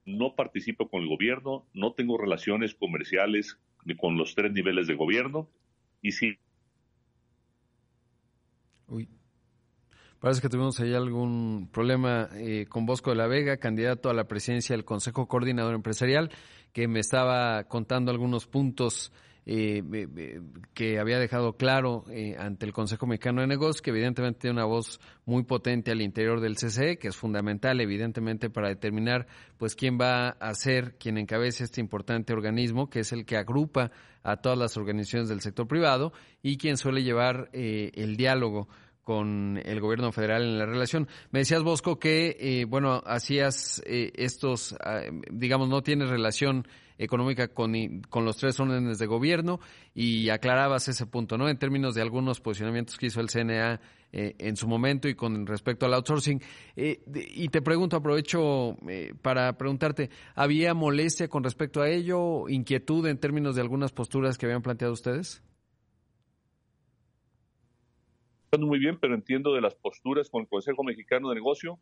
No participo con el gobierno, no tengo relaciones comerciales con los tres niveles de gobierno y sí. Uy. Parece que tuvimos ahí algún problema eh, con Bosco de la Vega, candidato a la presidencia del Consejo Coordinador Empresarial, que me estaba contando algunos puntos eh, que había dejado claro eh, ante el Consejo Mexicano de Negocios, que evidentemente tiene una voz muy potente al interior del CCE, que es fundamental evidentemente para determinar pues quién va a ser quien encabece este importante organismo, que es el que agrupa a todas las organizaciones del sector privado y quien suele llevar eh, el diálogo con el gobierno federal en la relación. Me decías, Bosco, que, eh, bueno, hacías estos, ah, digamos, no tienes relación económica con, con los tres órdenes de gobierno y aclarabas ese punto, ¿no? En términos de algunos posicionamientos que hizo el CNA eh, en su momento y con respecto al outsourcing. Eh, y te pregunto, aprovecho eh, para preguntarte, ¿había molestia con respecto a ello, inquietud en términos de algunas posturas que habían planteado ustedes? Muy bien, pero entiendo de las posturas con el Consejo Mexicano de Negocio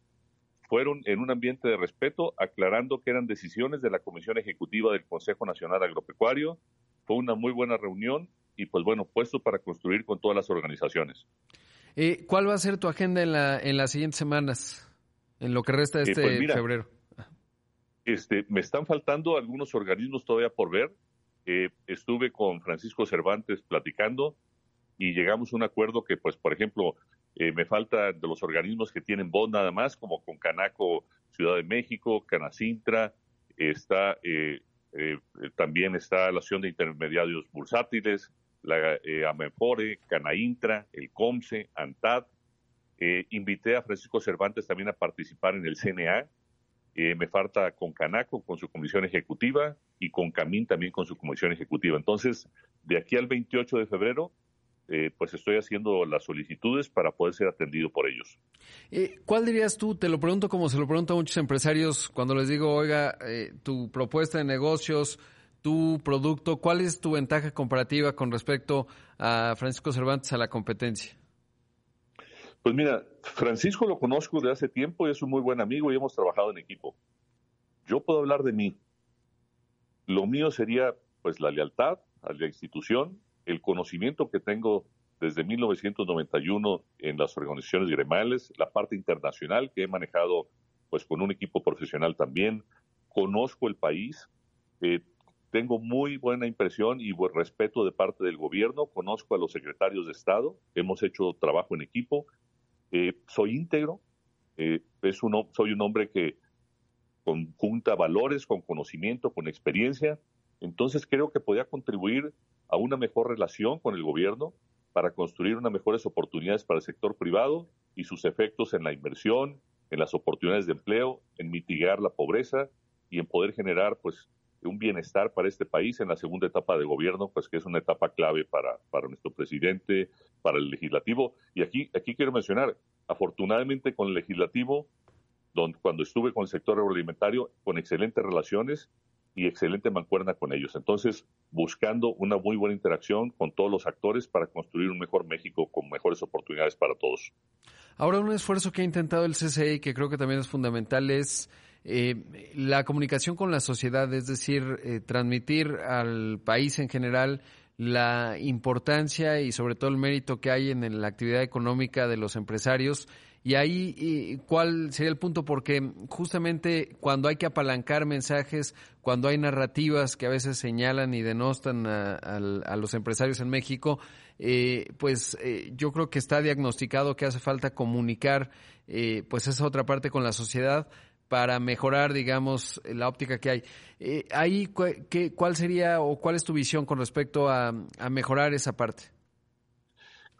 fueron en un ambiente de respeto, aclarando que eran decisiones de la Comisión Ejecutiva del Consejo Nacional Agropecuario. Fue una muy buena reunión y pues bueno, puesto para construir con todas las organizaciones. Eh, ¿Cuál va a ser tu agenda en, la, en las siguientes semanas, en lo que resta de eh, este pues febrero? Este, me están faltando algunos organismos todavía por ver. Eh, estuve con Francisco Cervantes platicando y llegamos a un acuerdo que, pues, por ejemplo, eh, me falta de los organismos que tienen voz nada más, como con Canaco Ciudad de México, Canacintra, está eh, eh, también está la Asociación de Intermediarios Bursátiles, la Amenfore, Canaintra, el COMSE, ANTAD. invité a Francisco Cervantes también a participar en el CNA. me falta con Canaco, con su comisión ejecutiva, y con Camín también con su comisión ejecutiva. Entonces, de aquí al 28 de febrero, eh, pues estoy haciendo las solicitudes para poder ser atendido por ellos. Eh, ¿Cuál dirías tú? Te lo pregunto como se lo pregunto a muchos empresarios cuando les digo, oiga, eh, tu propuesta de negocios, tu producto, ¿cuál es tu ventaja comparativa con respecto a Francisco Cervantes a la competencia? Pues mira, Francisco lo conozco de hace tiempo y es un muy buen amigo y hemos trabajado en equipo. Yo puedo hablar de mí. Lo mío sería pues la lealtad a la institución, el conocimiento que tengo desde 1991 en las organizaciones gremiales, la parte internacional que he manejado pues con un equipo profesional también, conozco el país, eh, tengo muy buena impresión y buen respeto de parte del gobierno, conozco a los secretarios de Estado, hemos hecho trabajo en equipo, eh, soy íntegro, eh, es un, soy un hombre que conjunta valores con conocimiento, con experiencia, entonces creo que podía contribuir a una mejor relación con el gobierno para construir unas mejores oportunidades para el sector privado y sus efectos en la inversión, en las oportunidades de empleo, en mitigar la pobreza y en poder generar pues un bienestar para este país en la segunda etapa de gobierno, pues que es una etapa clave para, para nuestro presidente, para el legislativo. Y aquí, aquí quiero mencionar, afortunadamente con el legislativo, donde, cuando estuve con el sector agroalimentario, con excelentes relaciones y excelente mancuerna con ellos. Entonces, buscando una muy buena interacción con todos los actores para construir un mejor México con mejores oportunidades para todos. Ahora, un esfuerzo que ha intentado el CCE y que creo que también es fundamental es eh, la comunicación con la sociedad, es decir, eh, transmitir al país en general la importancia y sobre todo el mérito que hay en la actividad económica de los empresarios y ahí, ¿cuál sería el punto? Porque justamente cuando hay que apalancar mensajes, cuando hay narrativas que a veces señalan y denostan a, los empresarios en México, eh, pues eh, yo creo que está diagnosticado que hace falta comunicar eh, pues esa otra parte con la sociedad para mejorar, digamos, la óptica que hay. ahí, ¿qué, ¿cuál sería o cuál es tu visión con respecto a mejorar esa parte?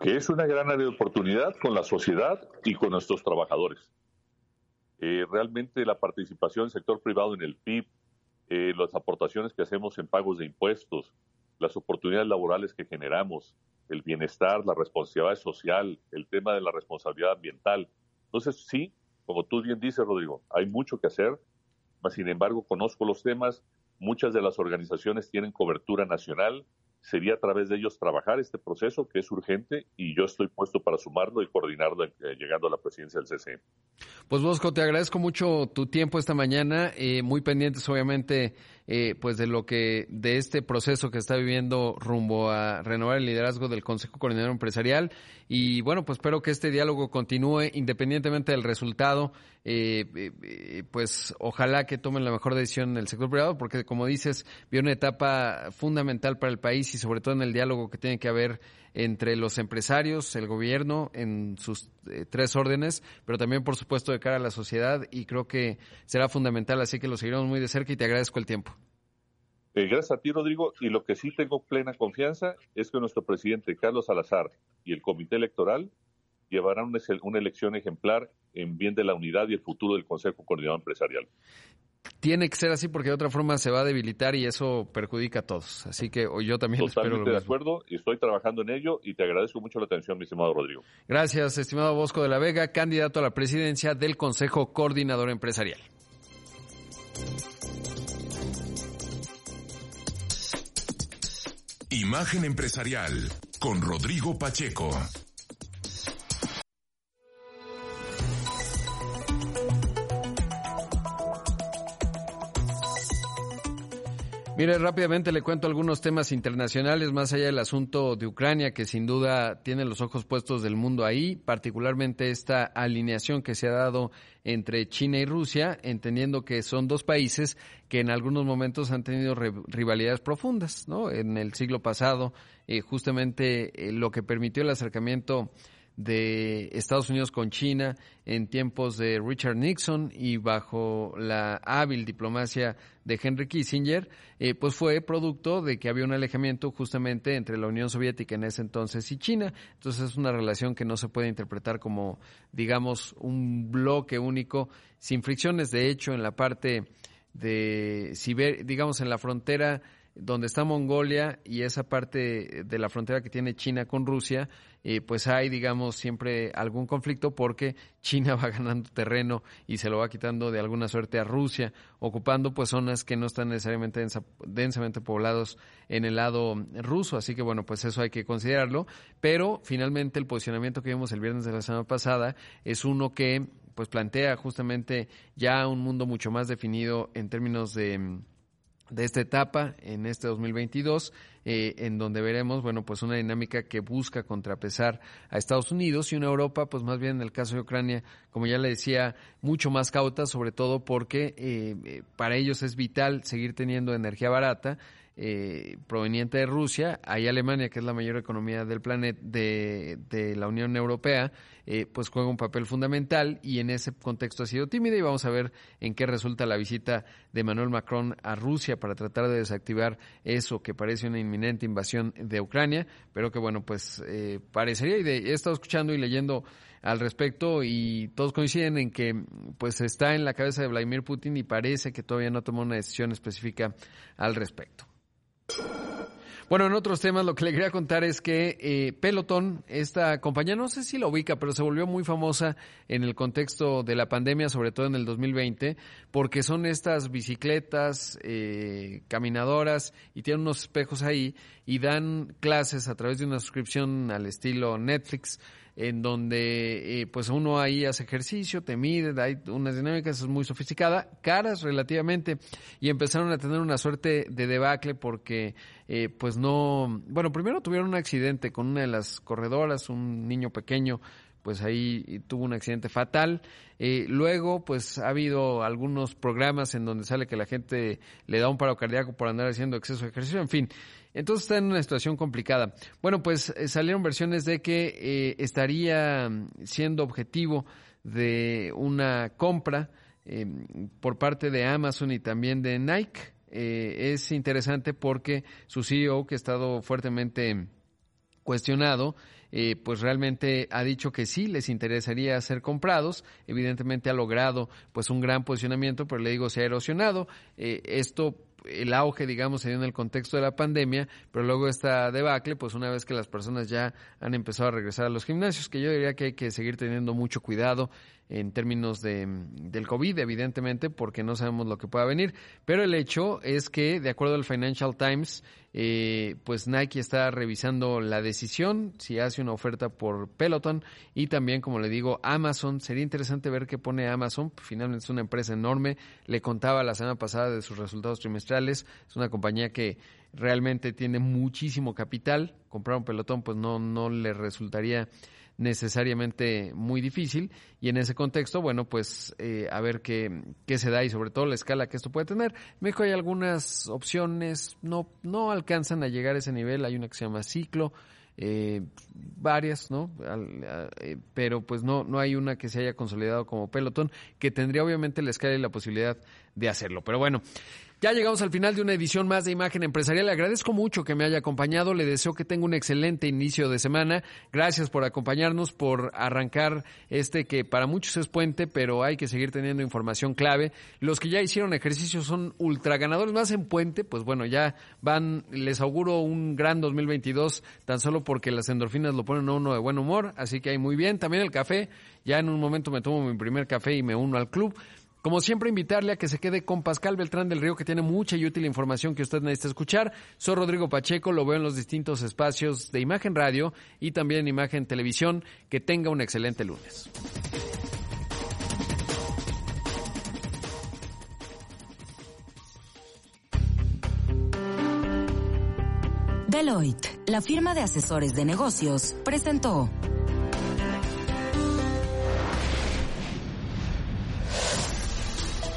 que es una gran área de oportunidad con la sociedad y con nuestros trabajadores. Eh, realmente la participación del sector privado en el PIB, eh, las aportaciones que hacemos en pagos de impuestos, las oportunidades laborales que generamos, el bienestar, la responsabilidad social, el tema de la responsabilidad ambiental. Entonces, sí, como tú bien dices, Rodrigo, hay mucho que hacer, mas sin embargo conozco los temas, muchas de las organizaciones tienen cobertura nacional, sería a través de ellos trabajar este proceso que es urgente y yo estoy puesto para sumarlo y coordinarlo eh, llegando a la presidencia del CCE. Pues Bosco, te agradezco mucho tu tiempo esta mañana, eh, muy pendientes obviamente eh, pues de lo que de este proceso que está viviendo rumbo a renovar el liderazgo del Consejo Coordinador Empresarial. Y bueno pues espero que este diálogo continúe independientemente del resultado. Eh, eh, pues ojalá que tomen la mejor decisión en el sector privado porque como dices viene una etapa fundamental para el país y sobre todo en el diálogo que tiene que haber entre los empresarios, el gobierno en sus tres órdenes, pero también por supuesto de cara a la sociedad y creo que será fundamental, así que lo seguiremos muy de cerca y te agradezco el tiempo. Eh, gracias a ti, Rodrigo. Y lo que sí tengo plena confianza es que nuestro presidente Carlos Salazar y el comité electoral llevarán una, elección ejemplar en bien de la unidad y el futuro del Consejo Coordinador Empresarial. Tiene que ser así porque de otra forma se va a debilitar y eso perjudica a todos. Así que yo también Totalmente espero de acuerdo y estoy trabajando en ello y te agradezco mucho la atención, mi estimado Rodrigo. Gracias, estimado Bosco de la Vega, candidato a la presidencia del Consejo Coordinador Empresarial. Imagen empresarial con Rodrigo Pacheco. Mire, rápidamente le cuento algunos temas internacionales, más allá del asunto de Ucrania, que sin duda tiene los ojos puestos del mundo ahí, particularmente esta alineación que se ha dado entre China y Rusia, entendiendo que son dos países que en algunos momentos han tenido rivalidades profundas, ¿no? En el siglo pasado, eh, justamente eh, lo que permitió el acercamiento de Estados Unidos con China en tiempos de Richard Nixon y bajo la hábil diplomacia de Henry Kissinger, eh, pues fue producto de que había un alejamiento justamente entre la Unión Soviética en ese entonces y China. Entonces es una relación que no se puede interpretar como, digamos, un bloque único sin fricciones. De hecho, en la parte de, digamos, en la frontera donde está Mongolia y esa parte de la frontera que tiene China con Rusia, eh, pues hay, digamos, siempre algún conflicto porque China va ganando terreno y se lo va quitando de alguna suerte a Rusia, ocupando pues zonas que no están necesariamente densamente poblados en el lado ruso. Así que bueno, pues eso hay que considerarlo. Pero finalmente el posicionamiento que vimos el viernes de la semana pasada es uno que pues plantea justamente ya un mundo mucho más definido en términos de de esta etapa en este 2022, eh, en donde veremos, bueno, pues una dinámica que busca contrapesar a Estados Unidos y una Europa, pues más bien en el caso de Ucrania, como ya le decía, mucho más cauta, sobre todo porque eh, eh, para ellos es vital seguir teniendo energía barata eh, proveniente de Rusia, hay Alemania, que es la mayor economía del planeta, de, de la Unión Europea, eh, pues juega un papel fundamental y en ese contexto ha sido tímida y vamos a ver en qué resulta la visita de Manuel Macron a Rusia para tratar de desactivar eso que parece una inminente invasión de Ucrania, pero que bueno, pues eh, parecería, y he estado escuchando y leyendo al respecto y todos coinciden en que pues está en la cabeza de Vladimir Putin y parece que todavía no tomó una decisión específica al respecto. Bueno, en otros temas lo que le quería contar es que eh, Peloton, esta compañía, no sé si la ubica, pero se volvió muy famosa en el contexto de la pandemia, sobre todo en el 2020, porque son estas bicicletas, eh, caminadoras y tienen unos espejos ahí y dan clases a través de una suscripción al estilo Netflix en donde eh, pues uno ahí hace ejercicio, te mide, hay unas dinámicas es muy sofisticada, caras relativamente, y empezaron a tener una suerte de debacle porque eh, pues no, bueno, primero tuvieron un accidente con una de las corredoras, un niño pequeño, pues ahí tuvo un accidente fatal. Eh, luego, pues ha habido algunos programas en donde sale que la gente le da un paro cardíaco por andar haciendo exceso de ejercicio, en fin. Entonces está en una situación complicada. Bueno, pues eh, salieron versiones de que eh, estaría siendo objetivo de una compra em, por parte de Amazon y también de Nike. Eh, es interesante porque su CEO, que ha estado fuertemente cuestionado, pues realmente ha dicho que sí les interesaría ser comprados. Evidentemente ha logrado pues un gran posicionamiento, pero le digo se ha erosionado. esto el auge, digamos, se dio en el contexto de la pandemia, pero luego esta debacle, pues una vez que las personas ya han empezado a regresar a los gimnasios, que yo diría que hay que seguir teniendo mucho cuidado en términos de, del COVID, evidentemente, porque no sabemos lo que pueda venir. Pero el hecho es que, de acuerdo al Financial Times, eh, pues Nike está revisando la decisión, si hace una oferta por Peloton y también, como le digo, Amazon. Sería interesante ver qué pone Amazon. Finalmente es una empresa enorme. Le contaba la semana pasada de sus resultados trimestrales. Es una compañía que realmente tiene muchísimo capital. Comprar un pelotón pues no, no le resultaría necesariamente muy difícil y en ese contexto, bueno, pues eh, a ver qué, qué se da y sobre todo la escala que esto puede tener. En México hay algunas opciones, no, no alcanzan a llegar a ese nivel, hay una que se llama Ciclo, eh, varias, ¿no? Eh, pero pues no, no hay una que se haya consolidado como pelotón, que tendría obviamente la escala y la posibilidad de hacerlo. Pero bueno, ya llegamos al final de una edición más de Imagen Empresarial. Le agradezco mucho que me haya acompañado. Le deseo que tenga un excelente inicio de semana. Gracias por acompañarnos, por arrancar este que para muchos es puente, pero hay que seguir teniendo información clave. Los que ya hicieron ejercicio son ultra ganadores, más en puente, pues bueno, ya van, les auguro un gran 2022, tan solo porque las endorfinas lo ponen a uno de buen humor. Así que hay muy bien. También el café. Ya en un momento me tomo mi primer café y me uno al club. Como siempre, invitarle a que se quede con Pascal Beltrán del Río, que tiene mucha y útil información que usted necesita escuchar. Soy Rodrigo Pacheco, lo veo en los distintos espacios de Imagen Radio y también en Imagen Televisión. Que tenga un excelente lunes. Deloitte, la firma de asesores de negocios, presentó.